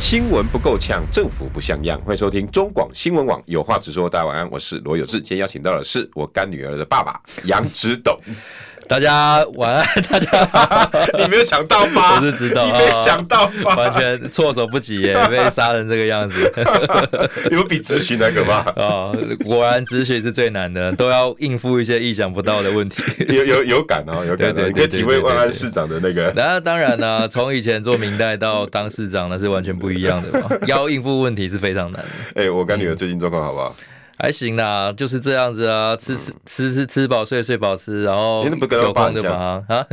新闻不够呛，政府不像样。欢迎收听中广新闻网有话直说。大家晚安，我是罗有志。今天邀请到的是我干女儿的爸爸杨植董。大家晚安，大家。你没有想到吗？我是知道，你没想到吗？完全措手不及耶，被杀成这个样子。有比咨询那个吗？哦，果然咨询是最难的，都要应付一些意想不到的问题。有有有感哦，有感。对可以体会万安市长的那个。那当然呢，从以前做明代到当市长，那是完全不一样的嘛。要应付问题是非常难的。哎，我跟女儿最近状况好不好？还行啦，就是这样子啊，吃吃吃吃吃饱睡睡饱吃，然后有空就忙啊。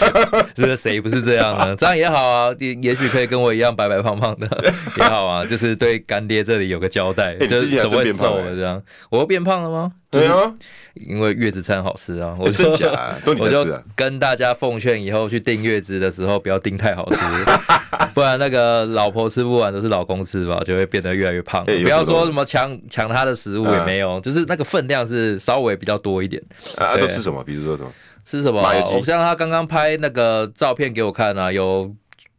这个谁不是这样呢？这样也好啊，也也许可以跟我一样白白胖胖的 也好啊，就是对干爹这里有个交代。就是怎么会瘦了这样？我又变胖了吗？对啊。因为月子餐好吃啊，我就 我就跟大家奉劝，以后去订月子的时候不要订太好吃，不然那个老婆吃不完都是老公吃吧，就会变得越来越胖。不要说什么抢抢他的食物也没有，就是那个分量是稍微比较多一点。啊，都吃什么？比如说什么？吃什么？我像他刚刚拍那个照片给我看啊，有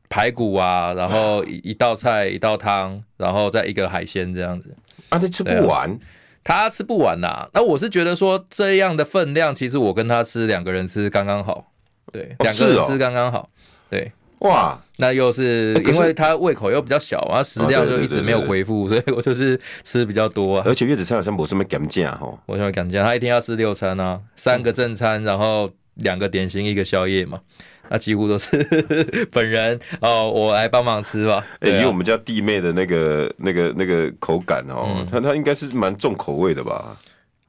排骨啊，然后一道菜一道汤，然后再一个海鲜这样子。啊，你吃不完。他吃不完呐、啊，那我是觉得说这样的分量，其实我跟他吃两个人吃刚刚好，对，两个人吃刚刚好，对，哇，那又是因为他胃口又比较小，啊食量就一直没有恢复，所以我就是吃比较多啊。而且月子餐好像没什么减价哈，我想减价，他一天要吃六餐啊，三个正餐，然后两个点心，一个宵夜嘛。那几乎都是 本人哦，我来帮忙吃吧。哎、欸，以我们家弟妹的那个、那个、那个口感哦，他他、嗯、应该是蛮重口味的吧？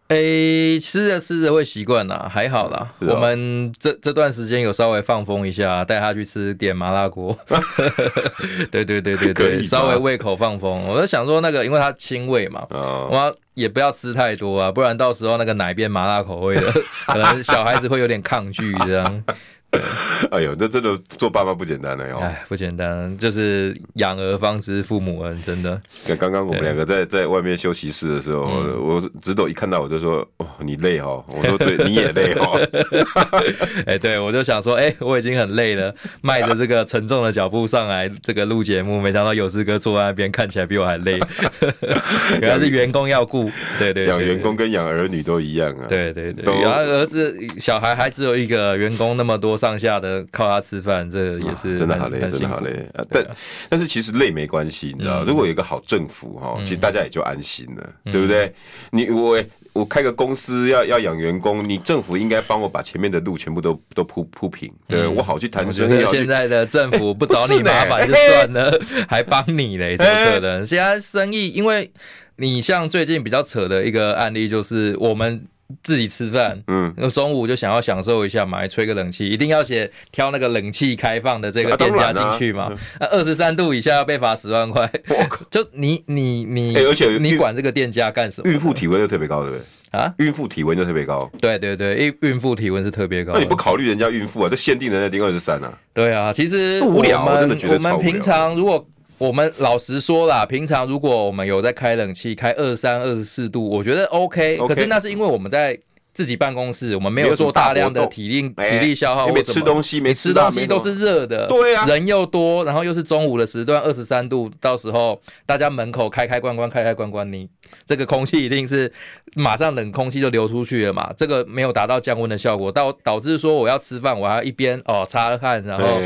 哎、欸，吃着吃着会习惯啦，还好啦。哦、我们这这段时间有稍微放风一下，带他去吃点麻辣锅。对对对对对，稍微胃口放风。我就想说那个，因为它清胃嘛，哦、我也不要吃太多啊，不然到时候那个奶变麻辣口味的，可能小孩子会有点抗拒这样。哎呦，那真的做爸爸不简单了哟！哎，不简单，就是养儿方知父母恩，真的。刚刚我们两个在在外面休息室的时候，我直斗一看到我就说：“哦，你累哦。”我说：“对，你也累哦。”哎，对，我就想说：“哎，我已经很累了，迈着这个沉重的脚步上来这个录节目，没想到有志哥坐在那边看起来比我还累。原来是员工要顾，对对，养员工跟养儿女都一样啊。对对对，然后儿子小孩还只有一个，员工那么多。上下的靠他吃饭，这也是真的好累，真的好累。但但是其实累没关系，你知道，如果有一个好政府哈，其实大家也就安心了，对不对？你我我开个公司要要养员工，你政府应该帮我把前面的路全部都都铺铺平，对我好去谈生意。现在的政府不 找你麻烦就算了，还帮你嘞，怎么可能？现在生意，因为你像最近比较扯的一个案例，就是我们。自己吃饭，嗯，那中午就想要享受一下嘛，吹个冷气，一定要写挑那个冷气开放的这个店家进去嘛。那二十三度以下要被罚十万块。就你你你，而且你管这个店家干什么？孕妇体温就特别高，对不对？啊，孕妇体温就特别高。对对对，孕孕妇体温是特别高。那你不考虑人家孕妇啊？这限定的那定二十三啊？对啊，其实无聊，我真的觉得我们平常如果。我们老实说啦，平常如果我们有在开冷气，开二三、二十四度，我觉得 OK。可是那是因为我们在自己办公室，我们没有做大量的体力体力消耗，没吃东西，没吃东西都是热的，对啊，人又多，然后又是中午的时段，二十三度，到时候大家门口开开关关，开开关关，你这个空气一定是马上冷空气就流出去了嘛，这个没有达到降温的效果，导导致说我要吃饭，我还要一边哦擦汗，然后。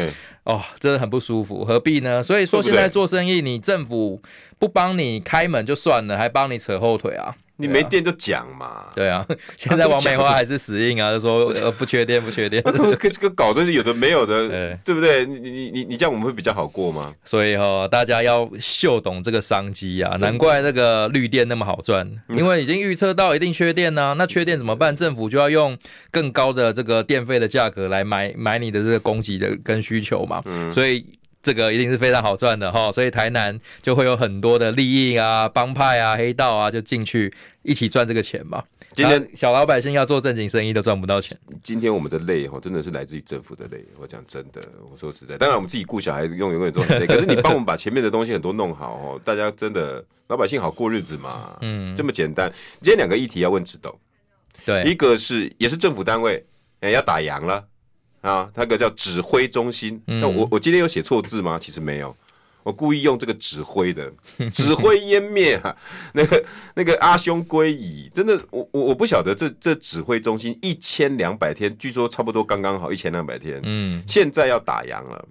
哦，真的很不舒服，何必呢？所以说现在做生意，你政府不帮你开门就算了，还帮你扯后腿啊。你没电就讲嘛，对啊，现在王美花还是死硬啊，就说呃不缺电不缺电，这个 搞的是有的没有的，对，对不对？你你你你这样我们会比较好过吗？所以哈，大家要嗅懂这个商机啊，难怪那个绿电那么好赚，因为已经预测到一定缺电呢，那缺电怎么办？政府就要用更高的这个电费的价格来买买你的这个供给的跟需求嘛，所以。这个一定是非常好赚的哈，所以台南就会有很多的利益啊、帮派啊、黑道啊，就进去一起赚这个钱嘛。今天小老百姓要做正经生意都赚不到钱。今天我们的累哈，真的是来自于政府的累。我讲真的，我说实在，当然我们自己顾小孩用永远做累，可是你帮我们把前面的东西很多弄好哦，大家真的老百姓好过日子嘛。嗯，这么简单。今天两个议题要问指导，对，一个是也是政府单位，哎、欸，要打烊了啊，那个叫指挥中心。那、嗯、我我今天有写错字吗？其实没有。我故意用这个指挥的，指挥湮灭啊，那个那个阿兄归矣，真的，我我我不晓得这这指挥中心一千两百天，据说差不多刚刚好一千两百天，嗯，现在要打烊了，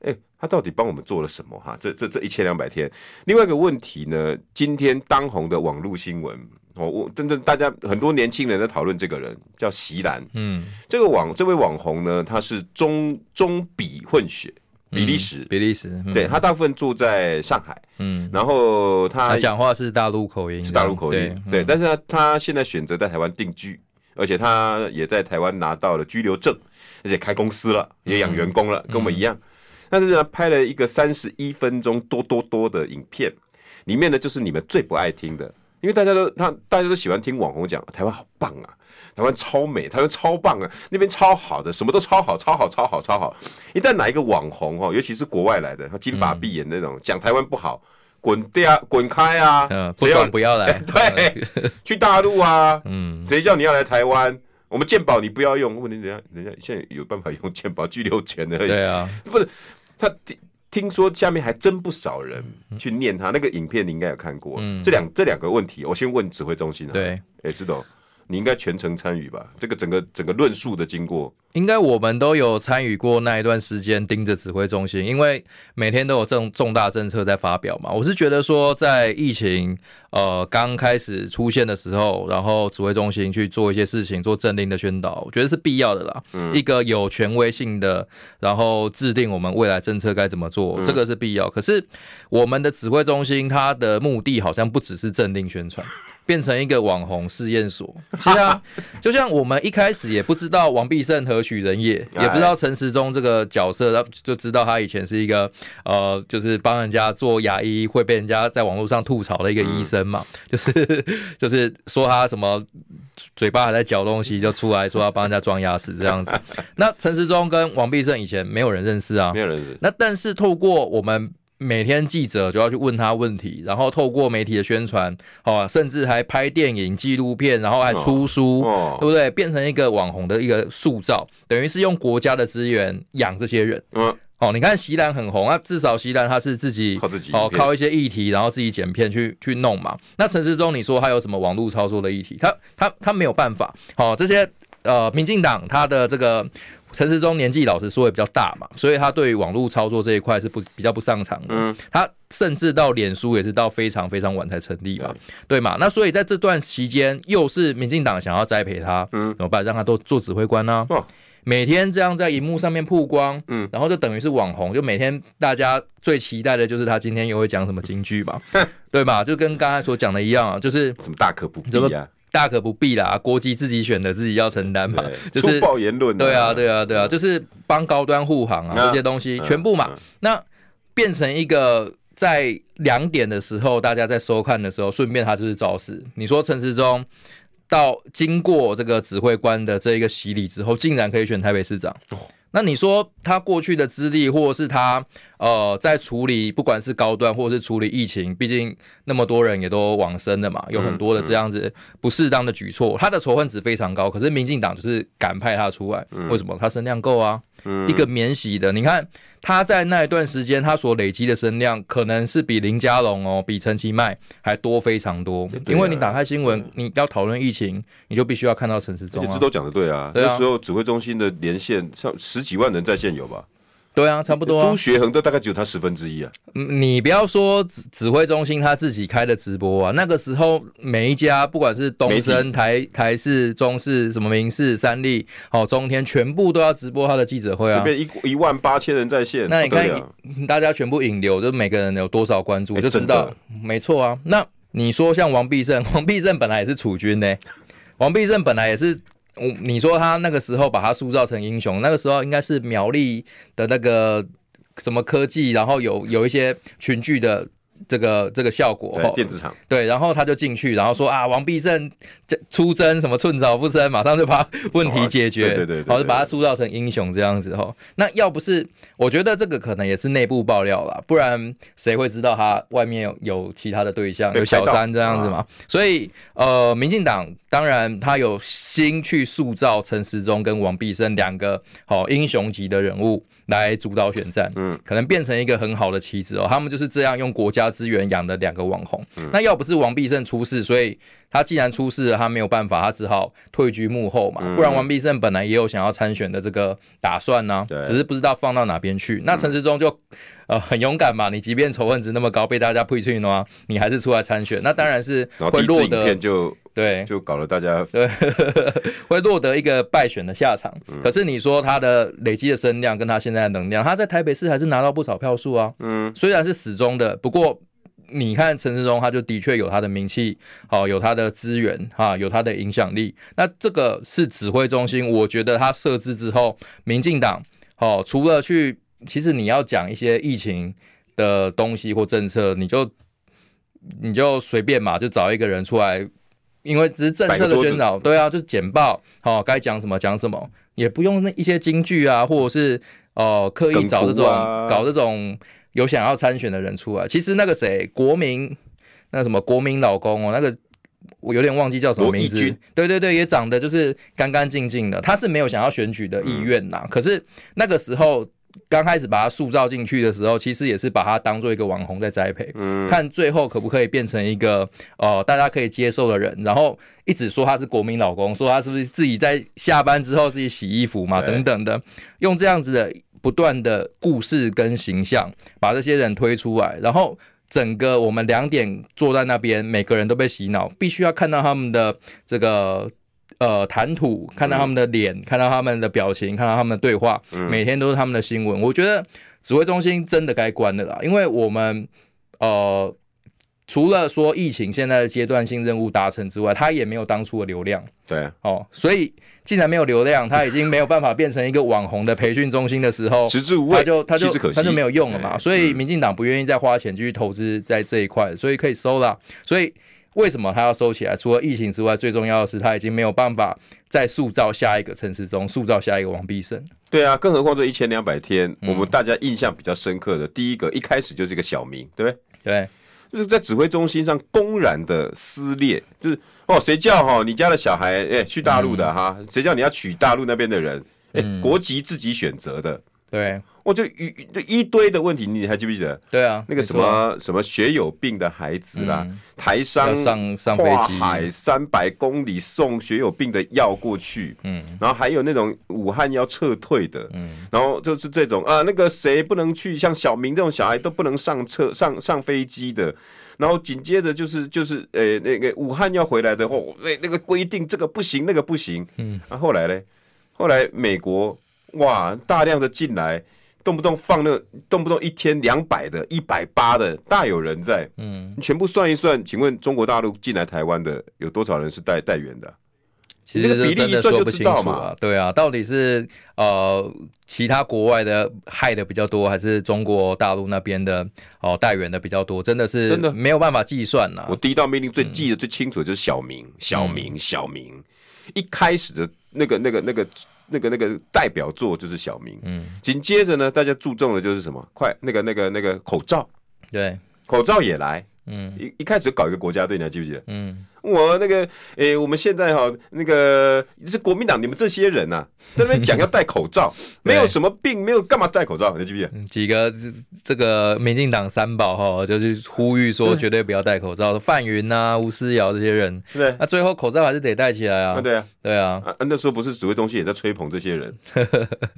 哎、欸，他到底帮我们做了什么哈？这这这一千两百天，另外一个问题呢，今天当红的网络新闻，哦，我真的大家很多年轻人在讨论这个人叫席兰，嗯，这个网这位网红呢，他是中中比混血。比利时，嗯、比利时，对，他大部分住在上海，嗯，然后他讲话是大陆口音，是大陆口音，对，对，但是他他现在选择在台湾定居，而且他也在台湾拿到了居留证，而且开公司了，也养员工了，跟我们一样。但是呢，拍了一个三十一分钟多多多的影片，里面呢就是你们最不爱听的，因为大家都他大家都喜欢听网红讲台湾好棒啊。台湾超美，台湾超棒啊！那边超好的，什么都超好，超好，超好，超好。一旦哪一个网红哦，尤其是国外来的，他金发碧眼那种，讲、嗯、台湾不好，滚掉，滚开啊！嗯，不要不要来，对，去大陆啊！嗯，谁叫你要来台湾？我们鉴宝你不要用，问题人家人家现在有办法用鉴宝，拘留权的。对啊，不是他听听说下面还真不少人去念他那个影片，你应该有看过。嗯，这两这两个问题，我先问指挥中心啊。对，哎，知道。你应该全程参与吧？这个整个整个论述的经过，应该我们都有参与过那一段时间盯着指挥中心，因为每天都有重重大政策在发表嘛。我是觉得说，在疫情呃刚开始出现的时候，然后指挥中心去做一些事情，做政令的宣导，我觉得是必要的啦。嗯，一个有权威性的，然后制定我们未来政策该怎么做，这个是必要。可是我们的指挥中心，它的目的好像不只是政令宣传。变成一个网红试验所，是啊，就像我们一开始也不知道王必胜何许人也，也不知道陈时中这个角色，然后就知道他以前是一个呃，就是帮人家做牙医会被人家在网络上吐槽的一个医生嘛，就是 就是说他什么嘴巴还在嚼东西，就出来说要帮人家装牙齿这样子。那陈时中跟王必胜以前没有人认识啊，没有人认识。那但是透过我们。每天记者就要去问他问题，然后透过媒体的宣传，哦，甚至还拍电影、纪录片，然后还出书，哦，对不对？变成一个网红的一个塑造，等于是用国家的资源养这些人。嗯，哦，你看席兰很红啊，至少席兰他是自己靠自己，哦，靠一些议题，然后自己剪片去去弄嘛。那陈世忠，你说他有什么网络操作的议题？他他他没有办法。好，哦，这些呃，民进党他的这个。陈时中年纪老实说也比较大嘛，所以他对于网络操作这一块是不比较不上场的。嗯，他甚至到脸书也是到非常非常晚才成立嘛，对嘛？那所以在这段期间，又是民进党想要栽培他，嗯，怎么办？让他都做指挥官呢？每天这样在荧幕上面曝光，嗯，然后就等于是网红，就每天大家最期待的就是他今天又会讲什么金句嘛，对吧？就跟刚才所讲的一样啊，就是什么大可不必啊。大可不必啦，国籍自己选的，自己要承担嘛。就是对啊，对啊，对啊，就是帮高端护航啊，这些东西全部嘛。那变成一个在两点的时候，大家在收看的时候，顺便他就是造势。你说陈时中到经过这个指挥官的这一个洗礼之后，竟然可以选台北市长。那你说他过去的资历，或者是他呃在处理不管是高端，或者是处理疫情，毕竟那么多人也都往生了嘛，有很多的这样子不适当的举措，他的仇恨值非常高。可是民进党就是敢派他出来，为什么？他声量够啊，一个免洗的，你看。他在那一段时间，他所累积的声量可能是比林佳龙哦，比陈其迈还多非常多。因为你打开新闻，你要讨论疫情，你就必须要看到陈时中。这都讲的对啊，那时候指挥中心的连线上十几万人在线有吧？对啊，差不多、啊。朱学恒都大概只有他十分之一啊。你不要说指指挥中心他自己开的直播啊，那个时候每一家不管是东森、台台视、中视、什么民视、三立、好中天，全部都要直播他的记者会啊。这边一一万八千人在线，那你看大家全部引流，就每个人有多少关注，就知道。没错啊，那你说像王必胜，王必胜本来也是储军呢，王必胜本来也是。我你说他那个时候把他塑造成英雄，那个时候应该是苗栗的那个什么科技，然后有有一些群聚的。这个这个效果，电子厂对，然后他就进去，然后说啊，王必胜出征什么寸草不生，马上就把问题解决，对对对，然后就把他塑造成英雄这样子哈。那要不是，我觉得这个可能也是内部爆料啦，不然谁会知道他外面有有其他的对象，有小三这样子嘛？所以呃，民进党当然他有心去塑造陈时中跟王必胜两个好英雄级的人物。来主导选战，嗯，可能变成一个很好的棋子哦。他们就是这样用国家资源养的两个网红。嗯、那要不是王必胜出事，所以他既然出事了，他没有办法，他只好退居幕后嘛。嗯、不然王必胜本来也有想要参选的这个打算呢、啊，只是不知道放到哪边去。那陈时中就呃很勇敢嘛，你即便仇恨值那么高，被大家推出去的话，你还是出来参选，那当然是会落得。对，就搞得大家对，会落得一个败选的下场。嗯、可是你说他的累积的声量跟他现在的能量，他在台北市还是拿到不少票数啊。嗯，虽然是始终的，不过你看陈时中，他就的确有他的名气，好，有他的资源，哈，有他的影响力。那这个是指挥中心，我觉得他设置之后，民进党，好，除了去，其实你要讲一些疫情的东西或政策，你就你就随便嘛，就找一个人出来。因为只是政策的宣导，对啊，就是简报，好、哦，该讲什么讲什么，也不用那一些金句啊，或者是哦、呃、刻意找这种、啊、搞这种有想要参选的人出来。其实那个谁，国民那什么国民老公哦，那个我有点忘记叫什么名字，对对对，也长得就是干干净净的，他是没有想要选举的意愿呐。嗯、可是那个时候。刚开始把他塑造进去的时候，其实也是把他当做一个网红在栽培，嗯，看最后可不可以变成一个呃大家可以接受的人，然后一直说他是国民老公，说他是不是自己在下班之后自己洗衣服嘛，等等的，用这样子的不断的故事跟形象把这些人推出来，然后整个我们两点坐在那边，每个人都被洗脑，必须要看到他们的这个。呃，谈吐，看到他们的脸，嗯、看到他们的表情，看到他们的对话，嗯、每天都是他们的新闻。我觉得指挥中心真的该关了啦，因为我们呃，除了说疫情现在的阶段性任务达成之外，它也没有当初的流量。对、啊，哦，所以既然没有流量，它已经没有办法变成一个网红的培训中心的时候，食之无味，他就它就它就没有用了嘛。所以民进党不愿意再花钱继续投资在这一块，所以可以收了。所以。为什么他要收起来？除了疫情之外，最重要的是他已经没有办法再塑造下一个陈时中，塑造下一个王必胜。对啊，更何况这一千两百天，嗯、我们大家印象比较深刻的，第一个一开始就是一个小明，对不对？对，就是在指挥中心上公然的撕裂，就是哦，谁叫哈你家的小孩哎去大陆的哈？谁、嗯、叫你要娶大陆那边的人？哎，嗯、国籍自己选择的。对，我就一就一堆的问题，你还记不记得？对啊，那个什么什么血友病的孩子啦，嗯、台商上上飞机，跨海三百公里送血友病的药过去，嗯，然后还有那种武汉要撤退的，嗯，然后就是这种啊，那个谁不能去，像小明这种小孩都不能上车上上飞机的，然后紧接着就是就是呃、欸、那个武汉要回来的话，那、欸、那个规定这个不行，那个不行，嗯，啊后来呢？后来美国。哇，大量的进来，动不动放那，动不动一天两百的、一百八的，大有人在。嗯，你全部算一算，请问中国大陆进来台湾的有多少人是带带员的？其实比例一算就知道嘛。对啊，到底是呃其他国外的害的比较多，还是中国大陆那边的哦带原的比较多？真的是真的没有办法计算呐。我第一道命令最记得最清楚的就是小明，小明，小明，一开始的那个、那个、那个。那个那个代表作就是小明，嗯，紧接着呢，大家注重的就是什么？快，那个那个那个口罩，对，口罩也来，嗯，一一开始搞一个国家队，你还记不记得？嗯。我那个，诶、欸，我们现在哈，那个是国民党，你们这些人呐、啊，在那边讲要戴口罩，没有什么病，没有干嘛戴口罩？你记不记得？几个这个民进党三宝哈，就是呼吁说绝对不要戴口罩，对范云呐、吴思瑶这些人，对，那最后口罩还是得戴起来啊。对啊，对啊，啊，那时候不是指挥中心也在吹捧这些人，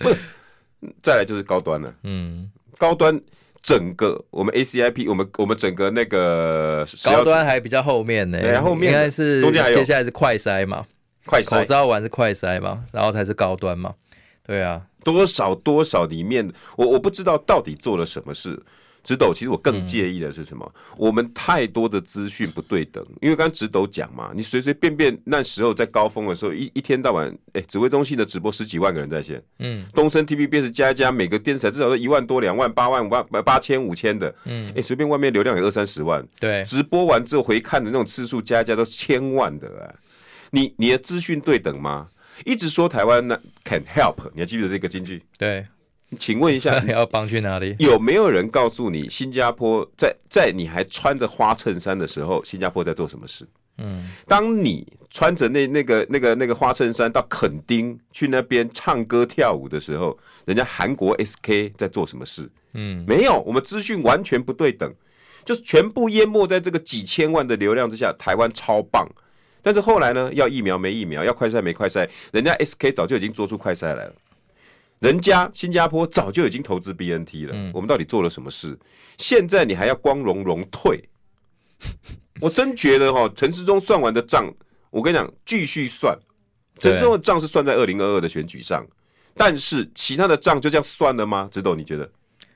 再来就是高端了，嗯，高端。整个我们 ACIP，我们我们整个那个高端还比较后面呢，对，后面应该是中间还有接下来是快筛嘛，快筛，口罩完是快筛嘛，然后才是高端嘛，对啊，多少多少里面，我我不知道到底做了什么事，直斗，其实我更介意的是什么？嗯、我们太多的资讯不对等，因为刚刚直斗讲嘛，你随随便便那时候在高峰的时候，一一天到晚，哎、欸，指挥中心的直播十几万个人在线，嗯，东森 TVBS 加一加，每个电视台至少都一万多、两万、八万、五万、八千、五千的，嗯，哎、欸，随便外面流量有二三十万，对，直播完之后回看的那种次数加一加都是千万的啊，你你的资讯对等吗？一直说台湾那 can help，你还记得这个金句？对。请问一下，你 要帮去哪里？有没有人告诉你，新加坡在在你还穿着花衬衫的时候，新加坡在做什么事？嗯，当你穿着那那个那个那个花衬衫到垦丁去那边唱歌跳舞的时候，人家韩国 SK 在做什么事？嗯，没有，我们资讯完全不对等，就是全部淹没在这个几千万的流量之下。台湾超棒，但是后来呢？要疫苗没疫苗，要快筛没快筛，人家 SK 早就已经做出快筛来了。人家新加坡早就已经投资 BNT 了，嗯，我们到底做了什么事？现在你还要光荣荣退？我真觉得哈，陈世忠算完的账，我跟你讲，继续算。陈世忠的账是算在二零二二的选举上，但是其他的账就这样算了吗？直斗，你觉得？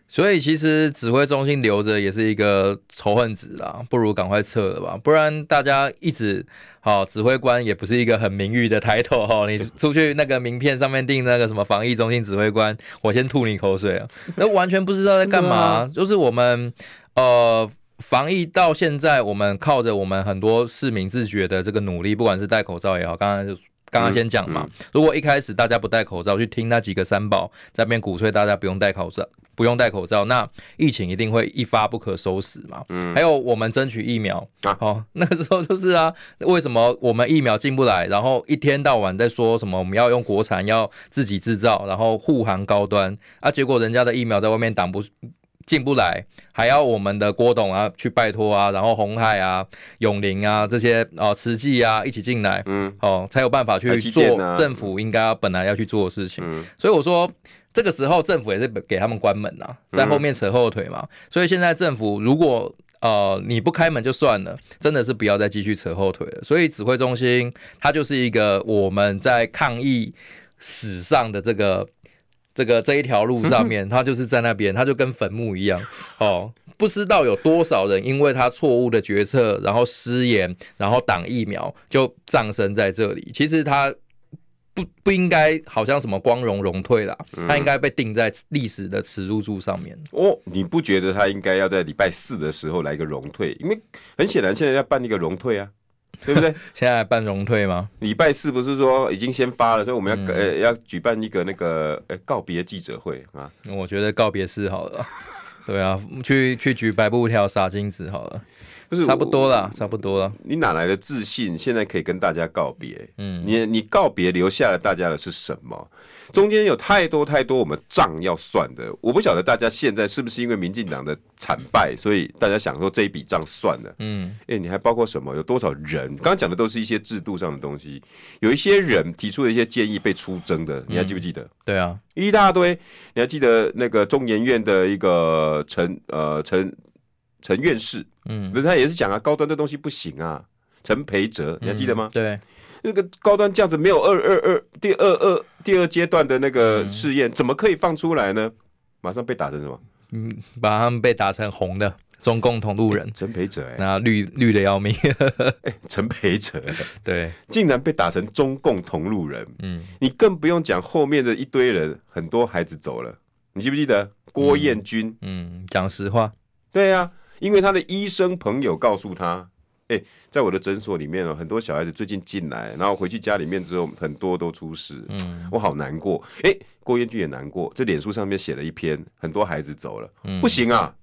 所以其实指挥中心留着也是一个仇恨值啦，不如赶快撤了吧，不然大家一直好指挥官也不是一个很名誉的抬头哈，你出去那个名片上面订那个什么防疫中心指挥官，我先吐你口水啊，那完全不知道在干嘛，就是我们呃防疫到现在，我们靠着我们很多市民自觉的这个努力，不管是戴口罩也好，刚刚就。刚刚先讲嘛，如果一开始大家不戴口罩，去听那几个三宝在那边鼓吹大家不用戴口罩，不用戴口罩，那疫情一定会一发不可收拾嘛。嗯，还有我们争取疫苗，哦，那个时候就是啊，为什么我们疫苗进不来，然后一天到晚在说什么我们要用国产，要自己制造，然后护航高端啊，结果人家的疫苗在外面挡不。进不来，还要我们的郭董啊去拜托啊，然后红海啊、永林啊这些啊、慈济啊一起进来，嗯，哦，才有办法去做政府应该要本来要去做的事情。嗯，所以我说这个时候政府也是给他们关门呐，在后面扯后腿嘛。所以现在政府如果呃你不开门就算了，真的是不要再继续扯后腿了。所以指挥中心它就是一个我们在抗疫史上的这个。这个这一条路上 面，他就是在那边，他就跟坟墓一样哦，不知道有多少人因为他错误的决策，然后失言，然后挡疫苗，就葬身在这里。其实他不不应该好像什么光荣荣退啦，他应该被钉在历史的耻辱柱上面。哦，你不觉得他应该要在礼拜四的时候来一个荣退？因为很显然现在要办一个荣退啊。对不对？现在办荣退吗？礼拜四不是说已经先发了，所以我们要、嗯、呃要举办一个那个呃告别记者会啊。我觉得告别式好了，对啊，去去举白布条撒金子好了。就是差不多了，差不多了。你哪来的自信？现在可以跟大家告别？嗯，你你告别留下了大家的是什么？中间有太多太多我们账要算的。我不晓得大家现在是不是因为民进党的惨败，所以大家想说这一笔账算了。嗯，哎，你还包括什么？有多少人？刚刚讲的都是一些制度上的东西。有一些人提出的一些建议被出征的，你还记不记得？对啊，一大堆。你还记得那个中研院的一个陈呃陈？陈院士，嗯，他也是讲啊，高端这东西不行啊。陈培哲，你还记得吗？嗯、对，那个高端这样子没有二二二第二二第二阶段的那个试验，怎么可以放出来呢？马上被打成什么？嗯，把他们被打成红的中共同路人。陈培哲，哎，那绿绿的要命。哎，陈培哲，对，竟然被打成中共同路人。嗯，你更不用讲后面的一堆人，很多孩子走了。你记不记得郭彦军？嗯，讲实话，对呀。因为他的医生朋友告诉他，哎，在我的诊所里面哦，很多小孩子最近进来，然后回去家里面之后，很多都出事，嗯，我好难过。哎，郭彦俊也难过，这脸书上面写了一篇，很多孩子走了，嗯，不行啊，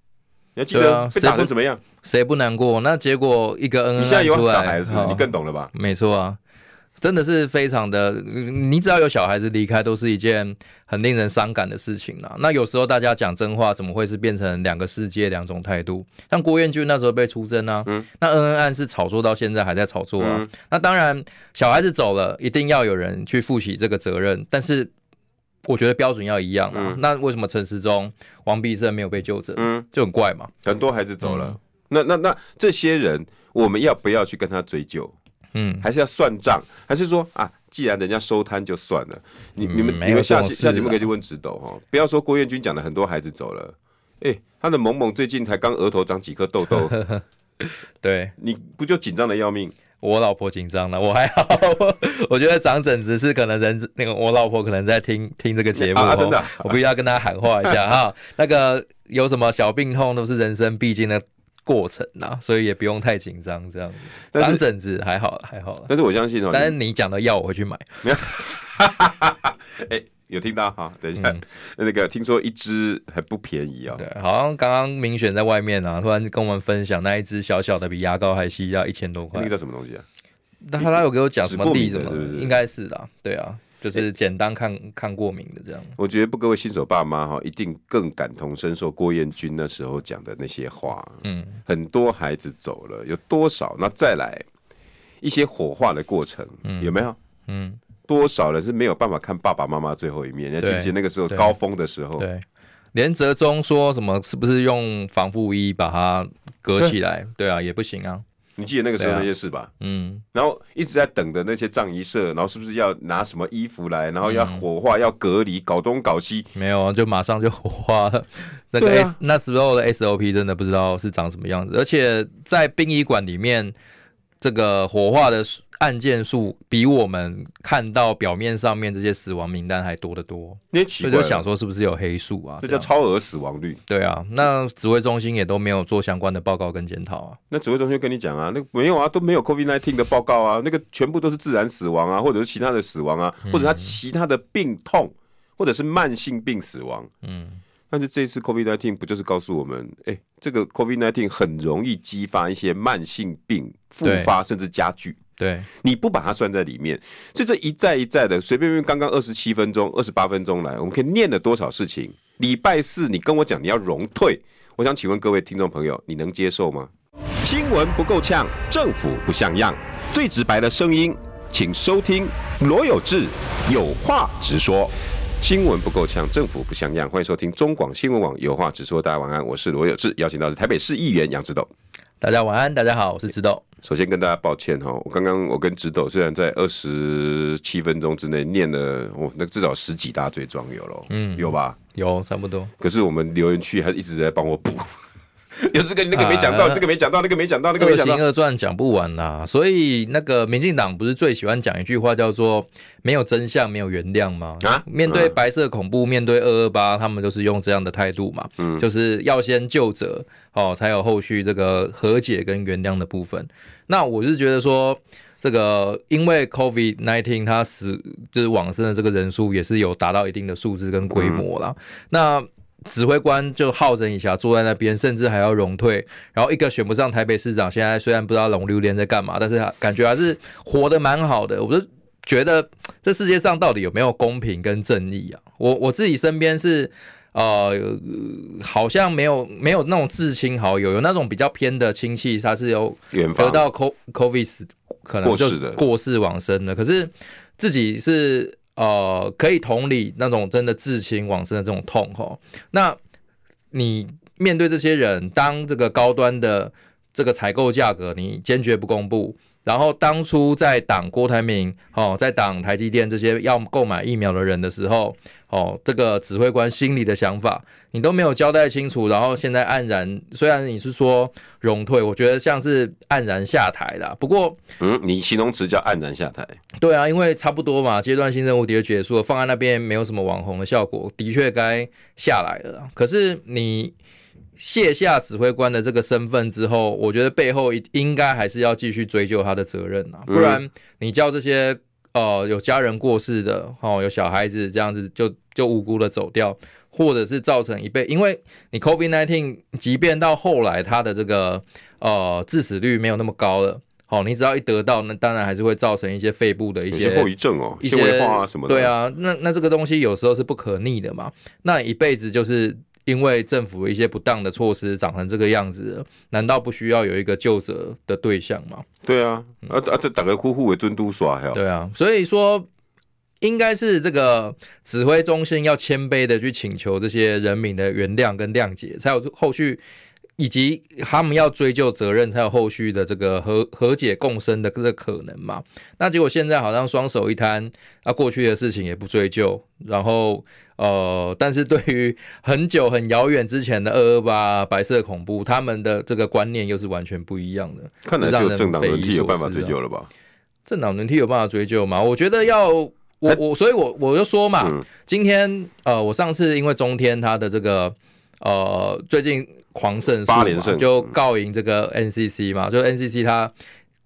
你要记得被打成怎么样？谁不难过？那结果一个恩恩，你现在有小孩子，你更懂了吧？没错啊。真的是非常的，你只要有小孩子离开，都是一件很令人伤感的事情啦。那有时候大家讲真话，怎么会是变成两个世界、两种态度？像郭彦均那时候被出征啊，嗯，那恩恩案是炒作到现在还在炒作啊。嗯、那当然，小孩子走了，一定要有人去负起这个责任。但是我觉得标准要一样啊。嗯、那为什么陈时中、王必胜没有被救责？嗯，就很怪嘛。很多孩子走了，嗯、那那那这些人，我们要不要去跟他追究？嗯，还是要算账，还是说啊，既然人家收摊就算了，你、嗯、你们你们下期下节目可以去问直斗哈，不要说郭彦军讲的很多孩子走了，哎、欸，他的萌萌最近才刚额头长几颗痘痘，对，你不就紧张的要命？我老婆紧张了，我还好。我 觉得长疹子是可能人那个，我老婆可能在听听这个节目、真的、啊，我必须要跟她喊话一下哈。那个有什么小病痛都是人生必经的过程啦，所以也不用太紧张这样子。长疹子还好还好，但是我相信但是你讲的药我会去买。没有，哎。有听到哈？等一下，嗯、那个听说一只很不便宜啊、喔。对，好像刚刚明选在外面啊，突然跟我们分享那一只小小的，比牙膏还细，要一千多块。那个叫什么东西啊？那他他有给我讲什么地什么？是不是？应该是的，对啊，就是简单看、欸、看过敏的这样。我觉得不，各位新手爸妈哈，一定更感同身受郭彦军那时候讲的那些话。嗯，很多孩子走了，有多少？那再来一些火化的过程，嗯、有没有？嗯。多少人是没有办法看爸爸妈妈最后一面？你还记不记得那个时候高峰的时候？对，连泽中说什么是不是用防护衣把它隔起来？对啊，也不行啊。你记得那个时候那些事吧？啊、嗯。然后一直在等的那些葬仪社，然后是不是要拿什么衣服来？然后要火化，要隔离，搞东搞西。没有啊，就马上就火化了。那个 S、啊、那时候的 SOP 真的不知道是长什么样子，而且在殡仪馆里面，这个火化的。案件数比我们看到表面上面这些死亡名单还多得多，你就想说是不是有黑数啊？这叫超额死亡率。对啊，那指挥中心也都没有做相关的报告跟检讨啊。那指挥中心跟你讲啊，那没有啊，都没有 COVID-19 的报告啊，那个全部都是自然死亡啊，或者是其他的死亡啊，或者他其他的病痛，或者是慢性病死亡。嗯，但是这次 COVID-19 不就是告诉我们，哎、欸，这个 COVID-19 很容易激发一些慢性病复发，甚至加剧。对，你不把它算在里面，所以这一再一再的随便便，刚刚二十七分钟、二十八分钟来，我们可以念了多少事情？礼拜四你跟我讲你要荣退，我想请问各位听众朋友，你能接受吗？新闻不够呛，政府不像样，最直白的声音，请收听罗有志有话直说。新闻不够呛，政府不像样，欢迎收听中广新闻网有话直说。大家晚安，我是罗有志，邀请到的台北市议员杨志斗。大家晚安，大家好，我是指导。首先跟大家抱歉哈，我刚刚我跟直斗虽然在二十七分钟之内念了，我那至少十几大罪状有了，嗯，有吧？有差不多。可是我们留言区还一直在帮我补。有这个那个没讲到，这个没讲到，那个没讲到，那个没讲到。二行二传讲不完呐，所以那个民进党不是最喜欢讲一句话叫做“没有真相，没有原谅”吗？啊，面对白色恐怖，面对二二八，他们就是用这样的态度嘛，嗯，就是要先救责，哦，才有后续这个和解跟原谅的部分。那我是觉得说，这个因为 COVID-19 它死就是往生的这个人数也是有达到一定的数字跟规模啦。那指挥官就好整以暇坐在那边，甚至还要荣退，然后一个选不上台北市长，现在虽然不知道龙榴莲在干嘛，但是感觉还是活得蛮好的。我就觉得这世界上到底有没有公平跟正义啊？我我自己身边是呃，好像没有没有那种至亲好友，有那种比较偏的亲戚，他是有得到 COVID 可能就过世往生的，可是自己是。呃，可以同理那种真的至亲往生的这种痛吼。那你面对这些人，当这个高端的这个采购价格你坚决不公布，然后当初在挡郭台铭哦，在挡台积电这些要购买疫苗的人的时候。哦，这个指挥官心里的想法你都没有交代清楚，然后现在黯然，虽然你是说荣退，我觉得像是黯然下台啦。不过，嗯，你形容词叫黯然下台？对啊，因为差不多嘛，阶段性任务的确结束了，放在那边没有什么网红的效果，的确该下来了。可是你卸下指挥官的这个身份之后，我觉得背后应该还是要继续追究他的责任啊，不然你叫这些。呃，有家人过世的，哦，有小孩子这样子就就无辜的走掉，或者是造成一辈，因为你 COVID-19，即便到后来他的这个呃致死率没有那么高了，好，你只要一得到，那当然还是会造成一些肺部的一些后遗症哦，一些纤维化啊什么的。对啊，那那这个东西有时候是不可逆的嘛，那一辈子就是。因为政府一些不当的措施长成这个样子，难道不需要有一个救责的对象吗？对啊，啊啊，这打个呼呼为尊都耍呀。对啊，所以说应该是这个指挥中心要谦卑的去请求这些人民的原谅跟谅解，才有后续以及他们要追究责任，才有后续的这个和和解共生的这个可能嘛？那结果现在好像双手一摊，啊，过去的事情也不追究，然后呃，但是对于很久很遥远之前的二二八白色恐怖，他们的这个观念又是完全不一样的。看来只有政党轮替有办法追究了吧？政党轮替有办法追究吗？我觉得要我我，所以我我就说嘛，嗯、今天呃，我上次因为中天他的这个呃最近。狂胜八连胜就告赢这个 NCC 嘛，就 NCC 他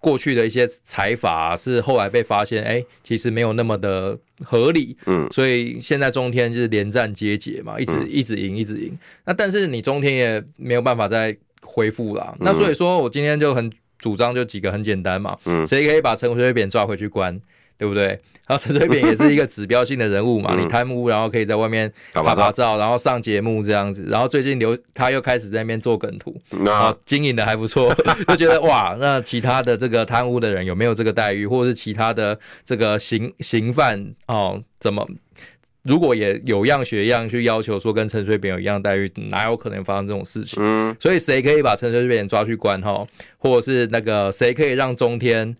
过去的一些裁罚是后来被发现，哎、欸，其实没有那么的合理，嗯，所以现在中天就是连战皆捷嘛，一直一直赢，一直赢。那但是你中天也没有办法再恢复了，那所以说我今天就很主张就几个很简单嘛，嗯，谁可以把陈水扁抓回去关？对不对？然后陈水扁也是一个指标性的人物嘛，嗯、你贪污，然后可以在外面拍拍照，然后上节目这样子，然后最近刘他又开始在那边做梗图，然后经营的还不错，就觉得哇，那其他的这个贪污的人有没有这个待遇，或者是其他的这个刑刑犯哦，怎么如果也有样学样去要求说跟陈水扁有一样待遇，哪有可能发生这种事情？嗯，所以谁可以把陈水扁抓去关哈，或者是那个谁可以让中天？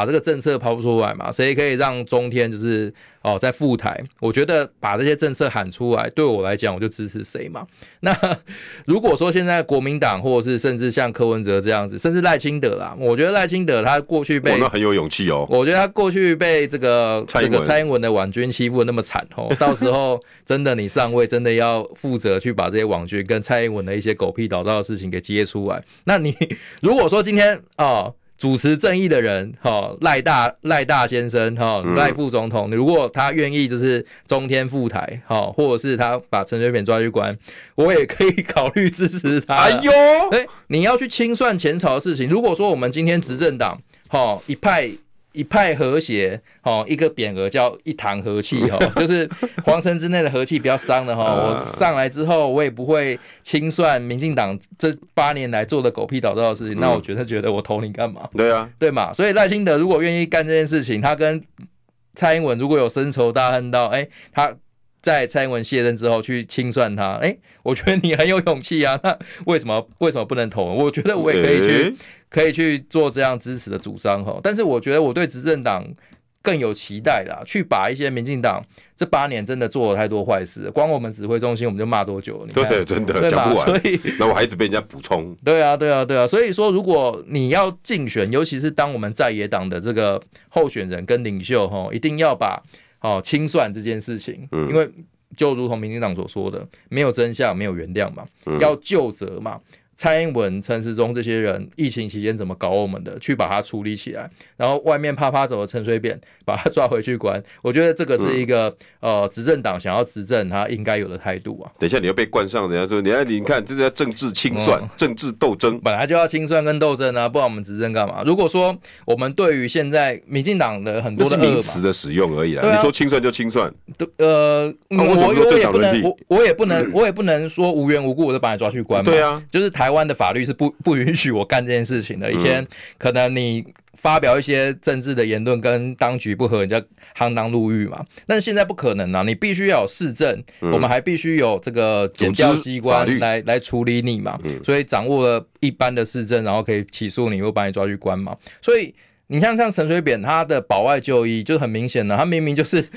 把这个政策抛出来嘛，谁可以让中天就是哦在赴台？我觉得把这些政策喊出来，对我来讲，我就支持谁嘛。那如果说现在国民党或者是甚至像柯文哲这样子，甚至赖清德啦，我觉得赖清德他过去被，那很有勇气哦。我觉得他过去被这个这个蔡英文的网军欺负的那么惨哦，到时候真的你上位，真的要负责去把这些网军跟蔡英文的一些狗屁倒灶的事情给揭出来。那你如果说今天哦。主持正义的人，哈赖大赖大先生，哈赖副总统，如果他愿意就是中天赴台，哈，或者是他把陈水扁抓去关，我也可以考虑支持他。哎呦，哎，你要去清算前朝的事情。如果说我们今天执政党，哈一派。一派和谐，哦，一个匾额叫一堂和气，哦，就是皇城之内的和气不要伤的，哈。我上来之后，我也不会清算民进党这八年来做的狗屁倒灶的事情。那我觉得，觉得我投你干嘛？对啊，对嘛。所以赖清德如果愿意干这件事情，他跟蔡英文如果有深仇大恨到，哎，他在蔡英文卸任之后去清算他，哎，我觉得你很有勇气啊。那为什么为什么不能投？我觉得我也可以去。可以去做这样支持的主张哈，但是我觉得我对执政党更有期待啦，去把一些民进党这八年真的做了太多坏事，光我们指挥中心我们就骂多久了？对，真的讲不完。所以那我还一直被人家补充。对啊，对啊，对啊。所以说，如果你要竞选，尤其是当我们在野党的这个候选人跟领袖哈，一定要把哦清算这件事情，因为就如同民进党所说的，没有真相，没有原谅嘛，要就责嘛。蔡英文、陈时中这些人，疫情期间怎么搞我们的？去把它处理起来，然后外面啪啪走的陈水扁，把他抓回去关。我觉得这个是一个、嗯、呃执政党想要执政他应该有的态度啊。等一下你要被冠上人家说，你看你看这是要政治清算、嗯、政治斗争，本来就要清算跟斗争啊，不然我们执政干嘛？如果说我们对于现在民进党的很多的名词的使用而已啊，你说清算就清算，呃，我我也不能，我我也不能，我也不能说无缘无故我就把你抓去关嘛。对啊，就是台。台湾的法律是不 不允许我干这件事情的。以前可能你发表一些政治的言论跟当局不合，人家锒铛入狱嘛。但是现在不可能啊，你必须要有事证，我们还必须有这个检调机关来来处理你嘛。所以掌握了一般的市政，然后可以起诉你，又把你抓去关嘛。所以你像像陈水扁他的保外就医，就很明显的，他明明就是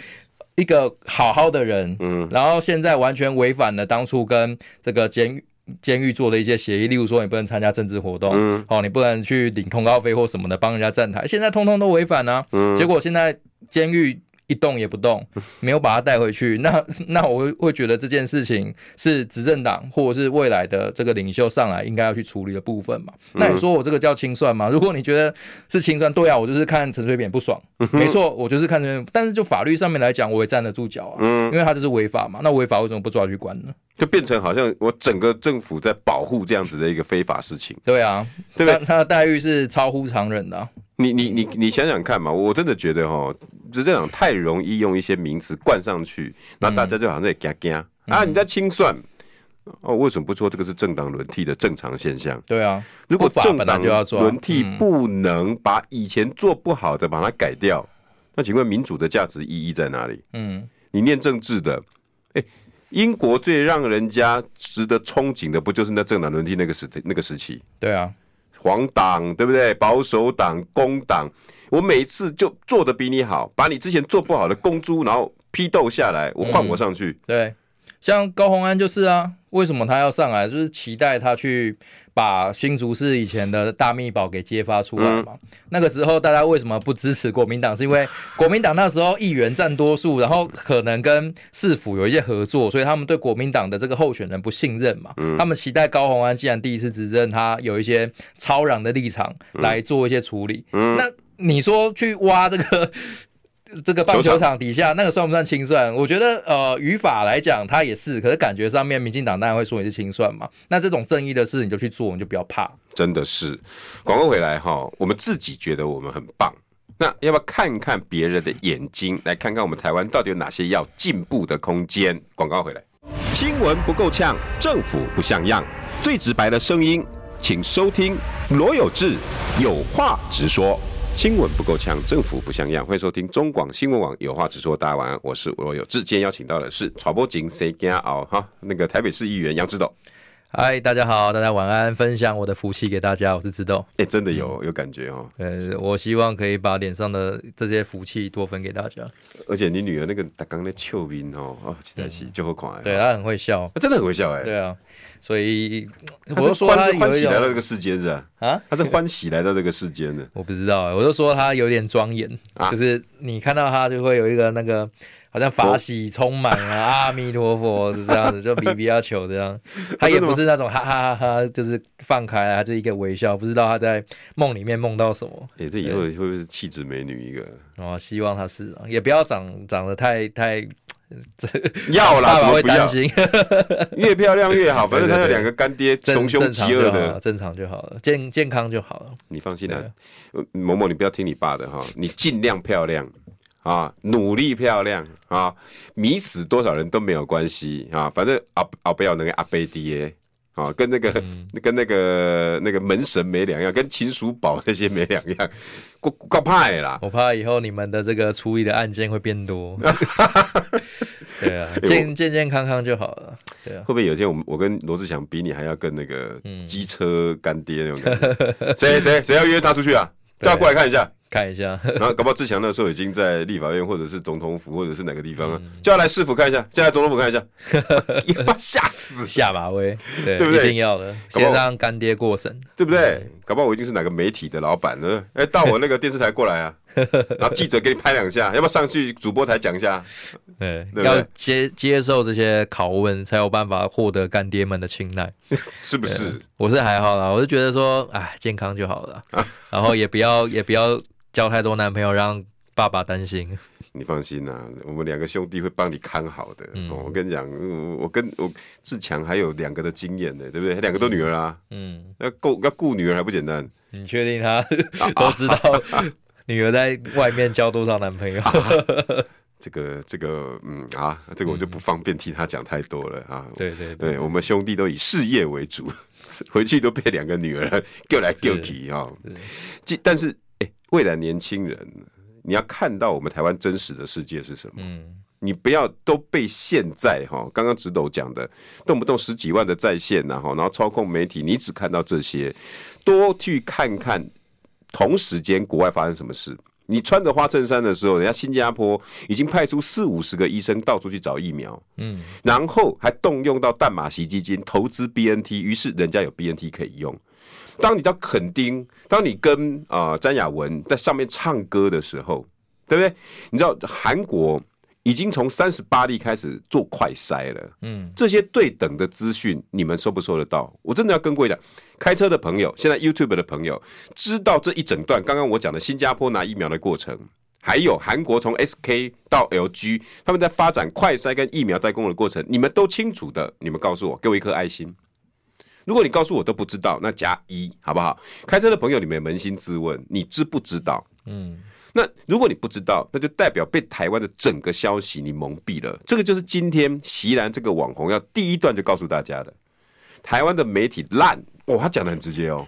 一个好好的人，嗯，然后现在完全违反了当初跟这个监狱。监狱做的一些协议，例如说你不能参加政治活动，嗯，好，你不能去领通告费或什么的，帮人家站台，现在通通都违反啊，嗯，结果现在监狱。一动也不动，没有把他带回去，那那我会会觉得这件事情是执政党或者是未来的这个领袖上来应该要去处理的部分嘛？那你说我这个叫清算吗？如果你觉得是清算，对啊，我就是看陈水扁不爽，没错，我就是看陈水扁，但是就法律上面来讲，我也站得住脚啊，因为他就是违法嘛。那违法为什么不抓去关呢？就变成好像我整个政府在保护这样子的一个非法事情。对啊，对不对？他的待遇是超乎常人的啊。你你你你想想看嘛，我真的觉得哈，执政党太容易用一些名词冠上去，那大家就好像在惊惊啊，你在清算哦？为什么不说这个是政党轮替的正常现象？对啊，如果政党轮替不能把以前做不好的把它改掉，那请问民主的价值意义在哪里？嗯，你念政治的，哎。英国最让人家值得憧憬的，不就是那政党轮替那个时那个时期？对啊，黄党对不对？保守党、工党，我每次就做的比你好，把你之前做不好的公猪，然后批斗下来，我换我上去。嗯、对，像高虹安就是啊，为什么他要上来？就是期待他去。把新竹市以前的大秘宝给揭发出来嘛？嗯、那个时候大家为什么不支持国民党？是因为国民党那时候议员占多数，然后可能跟市府有一些合作，所以他们对国民党的这个候选人不信任嘛。嗯、他们期待高虹安既然第一次执政，他有一些超然的立场来做一些处理。嗯、那你说去挖这个？这个棒球场底下那个算不算清算？我觉得呃，语法来讲它也是，可是感觉上面民进党当然会说你是清算嘛。那这种正义的事你就去做，你就不要怕。真的是，广告回来哈，我们自己觉得我们很棒，那要不要看看别人的眼睛，来看看我们台湾到底有哪些要进步的空间？广告回来，新闻不够呛，政府不像样，最直白的声音，请收听罗有志有话直说。新闻不够呛，政府不像样。欢迎收听中广新闻网，有话直说。大家晚安，我是罗有志。今天邀请到的是传播警 C G R 哈，那个台北市议员杨志斗。嗨，大家好，大家晚安。分享我的福气给大家，我是智斗。哎、欸，真的有有感觉哦。呃，我希望可以把脸上的这些福气多分给大家。而且你女儿那个打刚的俏面哦，啊，期待起就会快。对，她很会笑，她真的很会笑哎。对啊。所以我就说她欢喜来到这个世间是吧？啊，她是欢喜来到这个世间的。我不知道，我就说她有点庄严，就是你看到她就会有一个那个好像法喜充满啊，阿弥陀佛是这样子，就比比较求这样。他也不是那种哈哈哈哈，就是放开啊，就一个微笑，不知道他在梦里面梦到什么。哎，这以后会不会是气质美女一个？哦，希望她是，也不要长长得太太。要啦，爸爸会担心，越漂亮越好。反正他有两个干爹，穷凶极恶的，正常就好了，健健康就好了。你放心啦，某某，你不要听你爸的哈，你尽量漂亮啊，努力漂亮啊，迷死多少人都没有关系啊，反正阿阿贝要那个阿贝爹。啊，跟那个、嗯、跟那个那个门神没两样，跟秦叔宝那些没两样，够够派啦！我怕以后你们的这个处理的案件会变多。对啊，健健健康康就好了。对啊，会不会有一天我们我跟罗志祥比你还要跟那个机车干爹那种感觉？谁谁谁要约他出去 啊？叫他过来看一下。看一下，然后搞不好志强那时候已经在立法院，或者是总统府，或者是哪个地方啊？叫他来市府看一下，叫他来总统府看一下，吓死，下马威，对，对不对？一定要的，先让干爹过审，对不对？搞不好我已经是哪个媒体的老板了，哎，到我那个电视台过来啊，然后记者给你拍两下，要不要上去主播台讲一下？对，要接接受这些拷问，才有办法获得干爹们的青睐，是不是？我是还好啦，我是觉得说，哎，健康就好了，然后也不要也不要。交太多男朋友让爸爸担心，你放心啊，我们两个兄弟会帮你看好的。嗯哦、我跟你讲，我跟我志强还有两个的经验呢，对不对？两个都女儿啊，嗯，要顾要顾女儿还不简单。你确定他 都知道女儿在外面交多少男朋友？这个这个嗯啊，这个我就不方便替他讲太多了啊。对对对，对，我们兄弟都以事业为主，回去都被两个女儿 叫来叫去啊。但是。未来年轻人，你要看到我们台湾真实的世界是什么？嗯，你不要都被现在哈，刚刚直斗讲的，动不动十几万的在线然后然后操控媒体，你只看到这些，多去看看同时间国外发生什么事。你穿着花衬衫的时候，人家新加坡已经派出四五十个医生到处去找疫苗，嗯，然后还动用到淡马锡基金投资 BNT，于是人家有 BNT 可以用。当你到垦丁，当你跟啊、呃、詹雅文在上面唱歌的时候，对不对？你知道韩国已经从三十八例开始做快筛了，嗯，这些对等的资讯，你们收不收得到？我真的要跟各位讲，开车的朋友，现在 YouTube 的朋友，知道这一整段刚刚我讲的新加坡拿疫苗的过程，还有韩国从 SK 到 LG 他们在发展快筛跟疫苗代工的过程，你们都清楚的，你们告诉我，给我一颗爱心。如果你告诉我都不知道，那加一好不好？开车的朋友，你们扪心自问，你知不知道？嗯，那如果你不知道，那就代表被台湾的整个消息你蒙蔽了。这个就是今天席兰这个网红要第一段就告诉大家的：台湾的媒体烂，哦，他讲的很直接哦，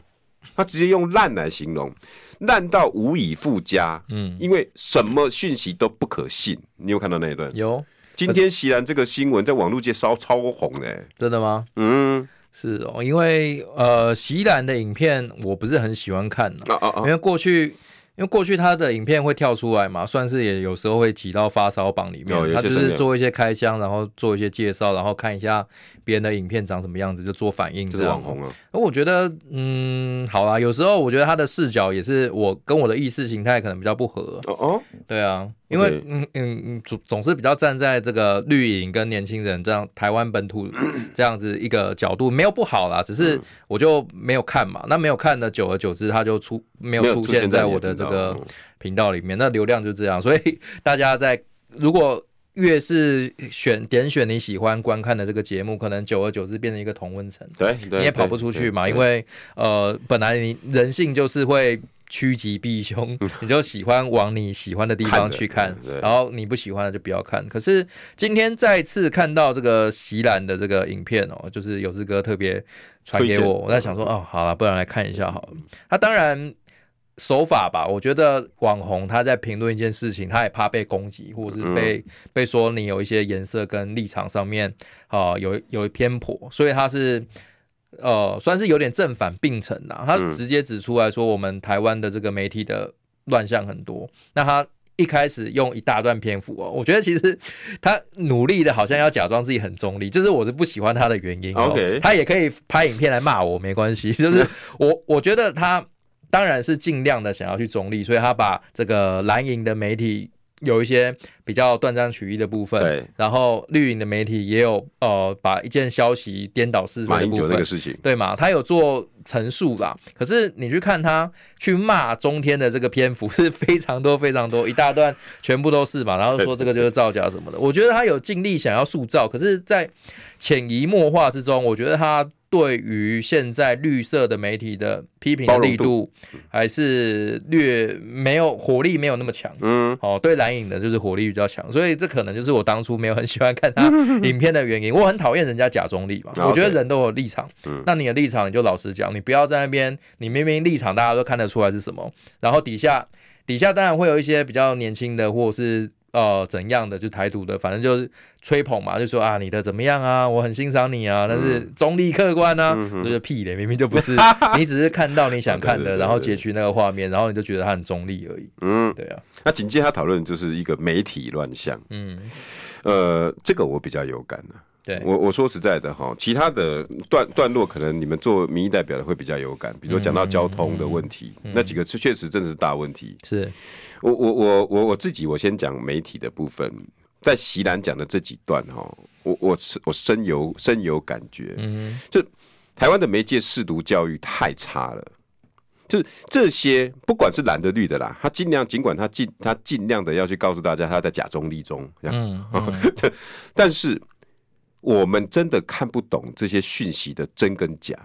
他直接用烂来形容，烂到无以复加。嗯，因为什么讯息都不可信。你有看到那一段？有。今天席兰这个新闻在网络界烧超红的，真的吗？嗯，是哦，因为呃，席兰的影片我不是很喜欢看的，因为过去。因为过去他的影片会跳出来嘛，算是也有时候会挤到发烧榜里面。哦、他就是做一些开箱，然后做一些介绍，然后看一下别人的影片长什么样子，就做反应。这是网红啊。那我觉得，嗯，好啦，有时候我觉得他的视角也是我跟我的意识形态可能比较不合。哦哦，对啊。因为嗯嗯嗯总总是比较站在这个绿营跟年轻人这样台湾本土 这样子一个角度，没有不好啦，只是我就没有看嘛。那没有看的，久而久之，他就出没有出现在我的这个频道里面，那流量就这样。所以 大家在如果越是选点选你喜欢观看的这个节目，可能久而久之变成一个同温层，对，你也跑不出去嘛。因为呃，本来你人性就是会。趋吉避凶，你就喜欢往你喜欢的地方去看，看然后你不喜欢的就不要看。可是今天再次看到这个席兰的这个影片哦，就是有志哥特别传给我，我在想说哦，好了，不然来看一下好了。他当然手法吧，我觉得网红他在评论一件事情，他也怕被攻击，或者是被、嗯、被说你有一些颜色跟立场上面啊、呃、有有偏颇，所以他是。呃，算是有点正反并陈呐。他直接指出来说，我们台湾的这个媒体的乱象很多。那他一开始用一大段篇幅哦，我觉得其实他努力的好像要假装自己很中立，就是我是不喜欢他的原因。OK，他也可以拍影片来骂我，没关系。就是我 我觉得他当然是尽量的想要去中立，所以他把这个蓝营的媒体。有一些比较断章取义的部分，对，然后绿营的媒体也有呃把一件消息颠倒是非的部分，个事情，对嘛？他有做陈述啦。可是你去看他去骂中天的这个篇幅是非常多非常多，一大段全部都是嘛，然后说这个就是造假什么的。我觉得他有尽力想要塑造，可是，在潜移默化之中，我觉得他。对于现在绿色的媒体的批评的力度，还是略没有火力，没有那么强。嗯，哦，对蓝影的就是火力比较强，所以这可能就是我当初没有很喜欢看他 影片的原因。我很讨厌人家假中立嘛，我觉得人都有立场。嗯，那你的立场你就老实讲，你不要在那边，你明明立场大家都看得出来是什么，然后底下底下当然会有一些比较年轻的或者是。呃，怎样的就台独的，反正就是吹捧嘛，就说啊，你的怎么样啊，我很欣赏你啊，但是中立客观啊，嗯、就是屁的，明明就不是，你只是看到你想看的，然后截取那个画面，然后你就觉得他很中立而已。嗯，对啊。那紧接着他讨论就是一个媒体乱象。嗯，呃，这个我比较有感的。对我我说实在的哈，其他的段段落可能你们做民意代表的会比较有感，比如说讲到交通的问题，嗯嗯嗯、那几个确实真的是大问题。是，我我我我我自己我先讲媒体的部分，在席兰讲的这几段哈，我我我深有深有感觉。嗯，就台湾的媒介试读教育太差了，就这些不管是蓝的绿的啦，他尽量尽管他尽他尽量的要去告诉大家他在假中立中，嗯，嗯 但是。我们真的看不懂这些讯息的真跟假。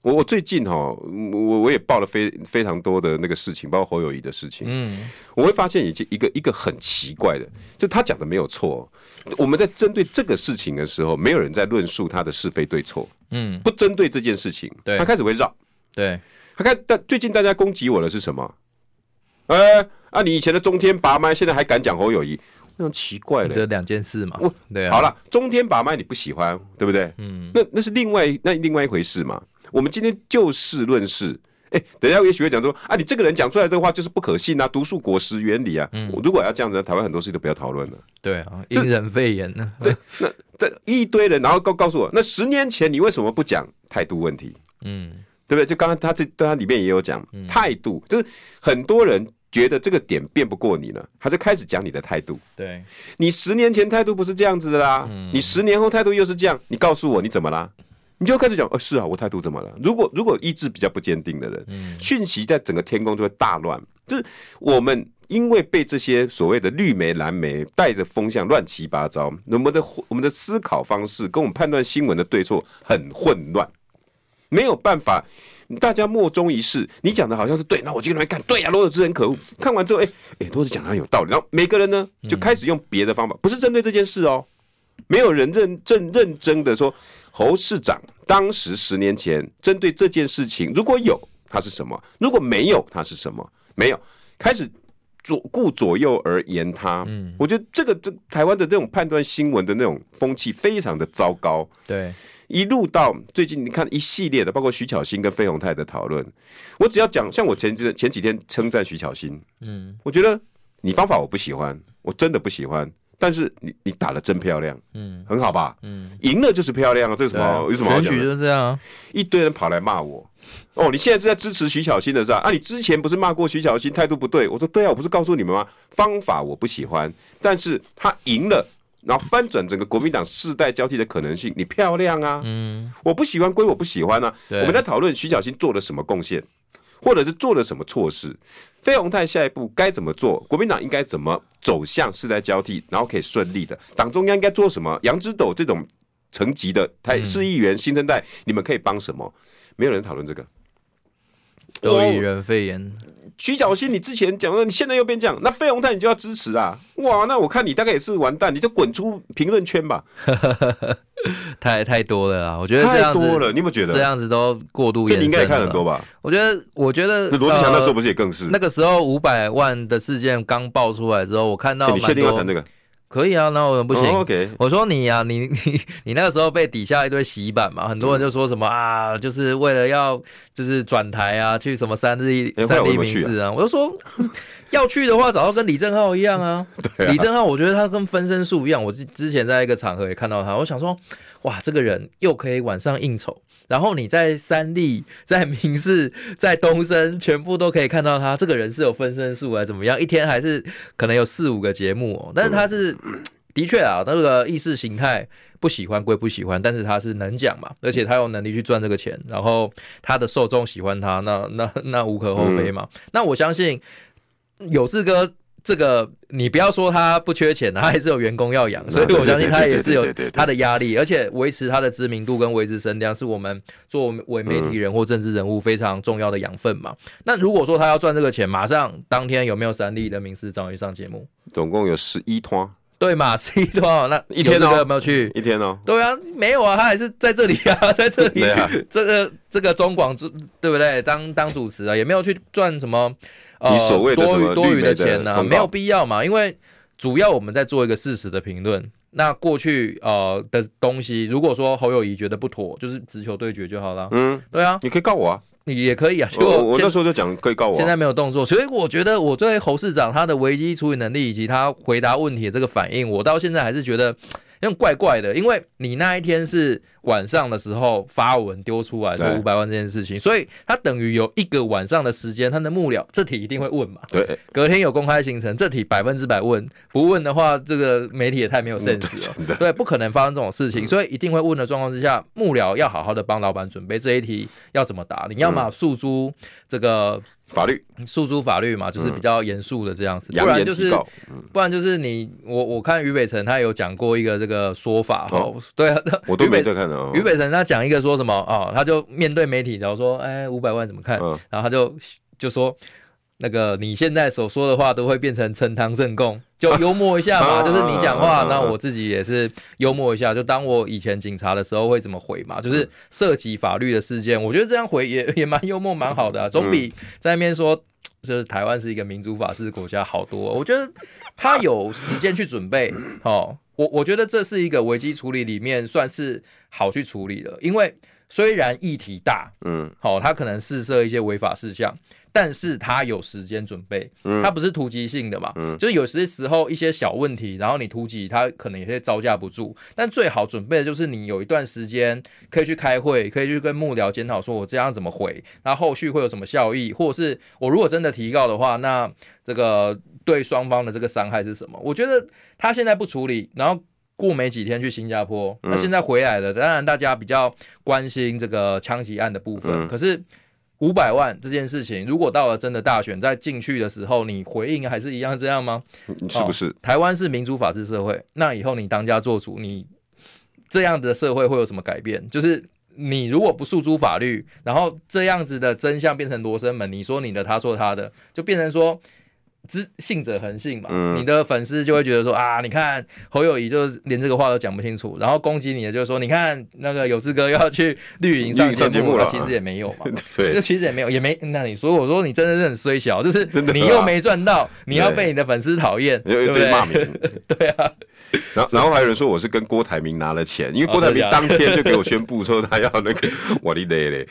我我最近哈，我我也报了非非常多的那个事情，包括侯友谊的事情。嗯，我会发现一件一个一个很奇怪的，就他讲的没有错。我们在针对这个事情的时候，没有人在论述他的是非对错。嗯，不针对这件事情，对，他开始会绕。对，他看但最近大家攻击我的是什么？哎，啊，你以前的中天拔麦，现在还敢讲侯友宜？那种奇怪的，这两件事嘛。对啊。好了，中天把脉你不喜欢，对不对？嗯。那那是另外那另外一回事嘛。我们今天就事论事。哎，等一下也许会讲说啊，你这个人讲出来的话就是不可信啊，毒素果实原理啊。嗯。如果要这样子，台湾很多事都不要讨论了。对啊，因人肺炎呢。对，那这一堆人，然后告告诉我，那十年前你为什么不讲态度问题？嗯，对不对？就刚刚他这他里面也有讲态度，就是很多人。觉得这个点辩不过你了，他就开始讲你的态度。对，你十年前态度不是这样子的啦，嗯、你十年后态度又是这样，你告诉我你怎么啦？你就开始讲，哦，是啊，我态度怎么了？如果如果意志比较不坚定的人，嗯、讯息在整个天空就会大乱。就是我们因为被这些所谓的绿媒蓝媒带着风向乱七八糟，我们的我们的思考方式跟我们判断新闻的对错很混乱，没有办法。大家莫衷一是，你讲的好像是对，那我就来看，对呀、啊，罗有志很可恶。看完之后，哎、欸、哎，罗有志讲的很有道理。然后每个人呢，就开始用别的方法，不是针对这件事哦。没有人认真认真的说，侯市长当时十年前针对这件事情，如果有他是什么，如果没有他是什么，没有开始左顾左右而言他。嗯，我觉得这个这台湾的这种判断新闻的那种风气非常的糟糕。对，一路到最近你看一系列的，包括徐巧芯跟费鸿泰的讨论，我只要讲，像我前几前几天称赞徐巧芯，嗯，我觉得你方法我不喜欢，我真的不喜欢。但是你你打的真漂亮，嗯，很好吧，嗯，赢了就是漂亮啊，这有什么有什么好讲举就是这样啊，一堆人跑来骂我，哦，你现在是在支持徐巧芯的是吧？啊，你之前不是骂过徐巧芯态度不对？我说对啊，我不是告诉你们吗？方法我不喜欢，但是他赢了，然后翻转整个国民党世代交替的可能性，你漂亮啊，嗯，我不喜欢归我不喜欢啊，我们在讨论徐小新做了什么贡献。或者是做了什么错事，费鸿泰下一步该怎么做？国民党应该怎么走向世代交替，然后可以顺利的？党中央应该做什么？杨之斗这种层级的台市议员新生代，你们可以帮什么？没有人讨论这个，都以人肺炎。徐小新，你之前讲的，你现在又变这样，那费鸿泰你就要支持啊！哇，那我看你大概也是完蛋，你就滚出评论圈吧。太太多了啦，我觉得这样子太多了，你有没有觉得这样子都过度？这你应该也看很多吧？我觉得，我觉得罗志祥那时候不是也更是？那个时候五百万的事件刚爆出来之后，我看到你确定要谈这个？可以啊，那我不行。Oh. 我说你呀、啊，你你你那个时候被底下一堆洗版嘛，很多人就说什么啊，就是为了要就是转台啊，去什么三立、欸、三立民视啊，我就说 要去的话，早就跟李正浩一样啊。对啊，李正浩，我觉得他跟分身术一样。我之之前在一个场合也看到他，我想说，哇，这个人又可以晚上应酬。然后你在三立、在明视、在东森，全部都可以看到他这个人是有分身术啊，怎么样？一天还是可能有四五个节目哦。但是他是 的确啊，那个意识形态不喜欢归不喜欢，但是他是能讲嘛，而且他有能力去赚这个钱，然后他的受众喜欢他，那那那无可厚非嘛。那我相信有志哥。这个你不要说他不缺钱，他还是有员工要养，所以我相信他也是有他的压力，而且维持他的知名度跟维持声量是我们作为媒体人或政治人物非常重要的养分嘛。那如果说他要赚这个钱，马上当天有没有三立的名师找你上节目？总共有十一摊，对嘛？十一摊，那一天有没有去？一天哦，对啊，没有啊，他还是在这里啊，在这里，这个这个中广对不对？当当主持啊，也没有去赚什么。你所谓的多余多余的钱呢、啊？没有必要嘛，因为主要我们在做一个事实的评论。那过去呃的东西，如果说侯友谊觉得不妥，就是直球对决就好了。嗯，对啊，你可以告我啊，你也可以啊。结果我那时候就讲可以告我、啊，现在没有动作，所以我觉得我对侯市长他的危机处理能力以及他回答问题的这个反应，我到现在还是觉得。因为怪怪的，因为你那一天是晚上的时候发文丢出来的五百万这件事情，所以他等于有一个晚上的时间，他的幕僚这题一定会问嘛？对，隔天有公开行程，这题百分之百问，不问的话，这个媒体也太没有 sense 了。嗯、对，不可能发生这种事情，所以一定会问的状况之下，幕僚要好好的帮老板准备这一题要怎么答，你要么诉诸这个。法律诉诸法律嘛，就是比较严肃的这样子，嗯、不然就是，不然就是你我我看于北辰他有讲过一个这个说法哈，哦、对啊，我都没在看的。于北辰他讲一个说什么啊、哦，他就面对媒体，然后说，哎，五百万怎么看？嗯、然后他就就说。那个你现在所说的话都会变成呈堂证供，就幽默一下嘛，就是你讲话，那我自己也是幽默一下，就当我以前警察的时候会怎么回嘛，就是涉及法律的事件，我觉得这样回也 也蛮幽默，蛮好的啊，总比在那边说就是台湾是一个民主法治国家好多。我觉得他有时间去准备，哦，我我觉得这是一个危机处理里面算是好去处理的，因为虽然议题大，嗯，好，他可能试射一些违法事项。但是他有时间准备，他不是突击性的嘛，嗯、就是有些时候一些小问题，然后你突击，他可能有些招架不住。但最好准备的就是你有一段时间可以去开会，可以去跟幕僚检讨，说我这样怎么回，那后续会有什么效益，或者是我如果真的提告的话，那这个对双方的这个伤害是什么？我觉得他现在不处理，然后过没几天去新加坡，那现在回来了，当然大家比较关心这个枪击案的部分，嗯、可是。五百万这件事情，如果到了真的大选，在进去的时候，你回应还是一样这样吗？是不是？哦，台湾是民主法治社会，那以后你当家做主，你这样的社会会有什么改变？就是你如果不诉诸法律，然后这样子的真相变成罗生门，你说你的，他说他的，就变成说知信者恒信嘛，嗯、你的粉丝就会觉得说啊，你看侯友谊就连这个话都讲不清楚，然后攻击你的就是说，你看那个有志哥要去绿营上节目了，其实也没有嘛，对，其实也没有，也没那你说我说你真的是很衰小，就是你又没赚到，你要被你的粉丝讨厌，对不对？骂名，对啊。然后然后还有人说我是跟郭台铭拿了钱，因为郭台铭当天就给我宣布说他要那个我的嘞 嘞，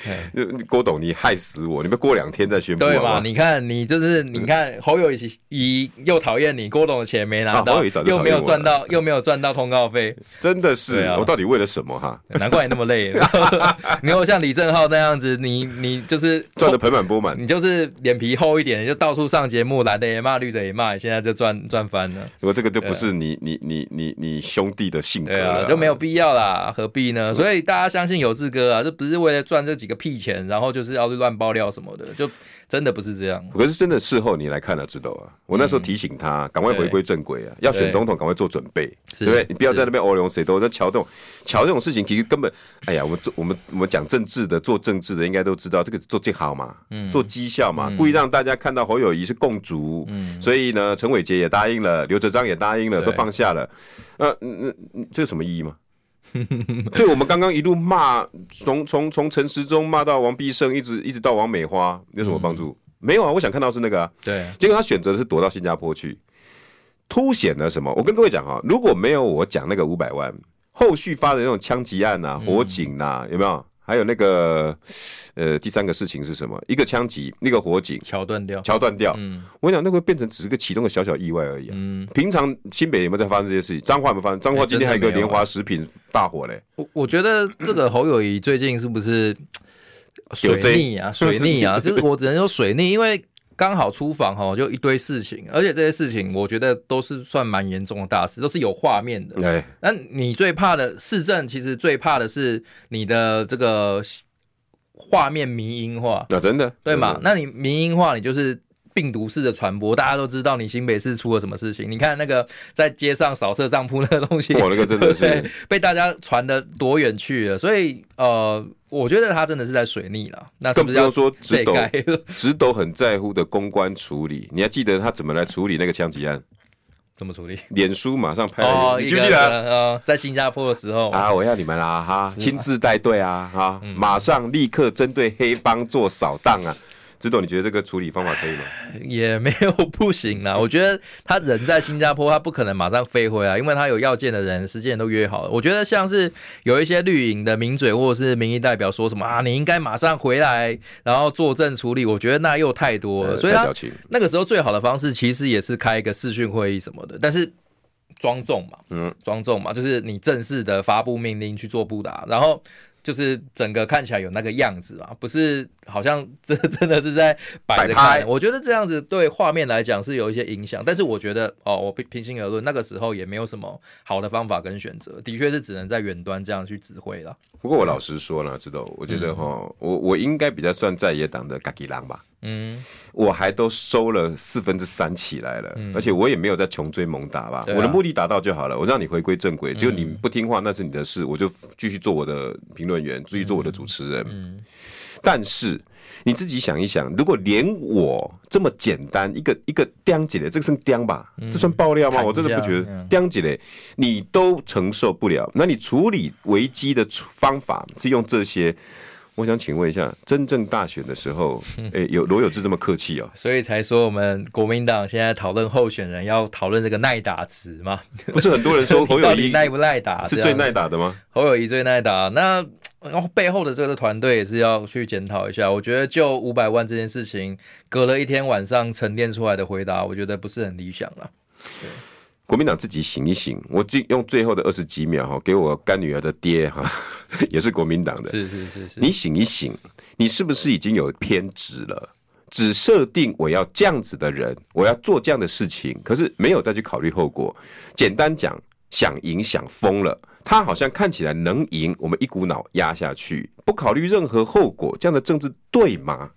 郭董你害死我，你们过两天再宣布对嘛？你看你就是你看侯友宜又讨厌你，郭董的钱没拿到，又没有赚到，又没有赚到通告费，真的是啊我到底为了什么哈？难怪你那么累。你有像李正浩那样子，你你就是赚的盆满钵满，你就是脸皮厚一点，就到处上节目，蓝的也骂，绿的也骂，现在就赚赚翻了。如果这个就不是你你你你你兄弟的性格啊，就没有必要啦，何必呢？所以大家相信有志哥啊，这不是为了赚这几个屁钱，然后就是要去乱爆料什么的，就。真的不是这样，可是真的事后你来看了知道啊。我那时候提醒他赶快回归正轨啊，要选总统赶快做准备，对不对？你不要在那边欧龙谁都在桥洞，桥这种事情，其实根本哎呀，我们做我们我们讲政治的做政治的应该都知道这个做绩好嘛，做绩效嘛，故意让大家看到侯友谊是共主，所以呢，陈伟杰也答应了，刘哲章也答应了，都放下了，呃，嗯嗯，这有什么意义吗？对，我们刚刚一路骂，从从从陈时中骂到王必胜，一直一直到王美花，有什么帮助？嗯、没有啊！我想看到是那个啊。对，结果他选择的是躲到新加坡去，凸显了什么？我跟各位讲哈，如果没有我讲那个五百万，后续发的那种枪击案啊、火警啊，有没有？还有那个，呃，第三个事情是什么？一个枪击，那个火警，桥断掉，桥断掉。嗯，我跟你讲，那个变成只是个启动的小小意外而已。嗯，平常新北有没有在发生这些事情？彰化有没有发生？彰化今天还有一个莲花食品大火嘞。我我觉得这个侯友宜最近是不是水逆啊？水逆啊！就是我只能说水逆，因为。刚好出访哈，就一堆事情，而且这些事情我觉得都是算蛮严重的大事，都是有画面的。对，那你最怕的市政，其实最怕的是你的这个画面迷音化。那真的对嘛？那你迷音化，你就是。病毒式的传播，大家都知道你新北市出了什么事情。你看那个在街上扫射帐篷那个东西，我，那个真的是 被大家传的多远去了。所以呃，我觉得他真的是在水逆了。那是不是要说直斗？直斗很在乎的公关处理，你还记得他怎么来处理那个枪击案？怎么处理？脸书马上拍了，你记不记得？呃，在新加坡的时候啊，我要你们啦哈，亲自带队啊哈，马上立刻针对黑帮做扫荡啊。直斗，你觉得这个处理方法可以吗？也没有不行啦。我觉得他人在新加坡，他不可能马上飞回来，因为他有要见的人，时间都约好了。我觉得像是有一些绿营的名嘴或者是民意代表说什么啊，你应该马上回来，然后作证处理。我觉得那又太多了。所以他那个时候最好的方式其实也是开一个视讯会议什么的，但是庄重嘛，嗯，庄重嘛，就是你正式的发布命令去做布达，然后。就是整个看起来有那个样子啊，不是好像真 真的是在摆着看。我觉得这样子对画面来讲是有一些影响，但是我觉得哦，我平平心而论，那个时候也没有什么好的方法跟选择，的确是只能在远端这样去指挥了。不过我老实说了，知道，我觉得哈，我我应该比较算在野党的嘎吉郎吧。嗯，我还都收了四分之三起来了，嗯、而且我也没有在穷追猛打吧，啊、我的目的达到就好了。我让你回归正轨，就你不听话那是你的事，我就继续做我的评论员，继续做我的主持人。嗯，但是你自己想一想，如果连我这么简单一个一个钉子的，这个算钉吧？嗯、这算爆料吗？我真的不觉得钉子的你都承受不了。那你处理危机的方法是用这些？我想请问一下，真正大选的时候，哎、欸，有罗有志这么客气哦？所以才说我们国民党现在讨论候选人要讨论这个耐打值嘛？不是很多人说 侯友宜耐不耐打是最耐打的吗？侯友宜最耐打，那然后背后的这个团队也是要去检讨一下。我觉得就五百万这件事情，隔了一天晚上沉淀出来的回答，我觉得不是很理想了。对。国民党自己醒一醒，我最用最后的二十几秒哈，给我干女儿的爹哈，也是国民党的，是是是是，你醒一醒，你是不是已经有偏执了？只设定我要这样子的人，我要做这样的事情，可是没有再去考虑后果。简单讲，想赢想疯了，他好像看起来能赢，我们一股脑压下去，不考虑任何后果，这样的政治对吗？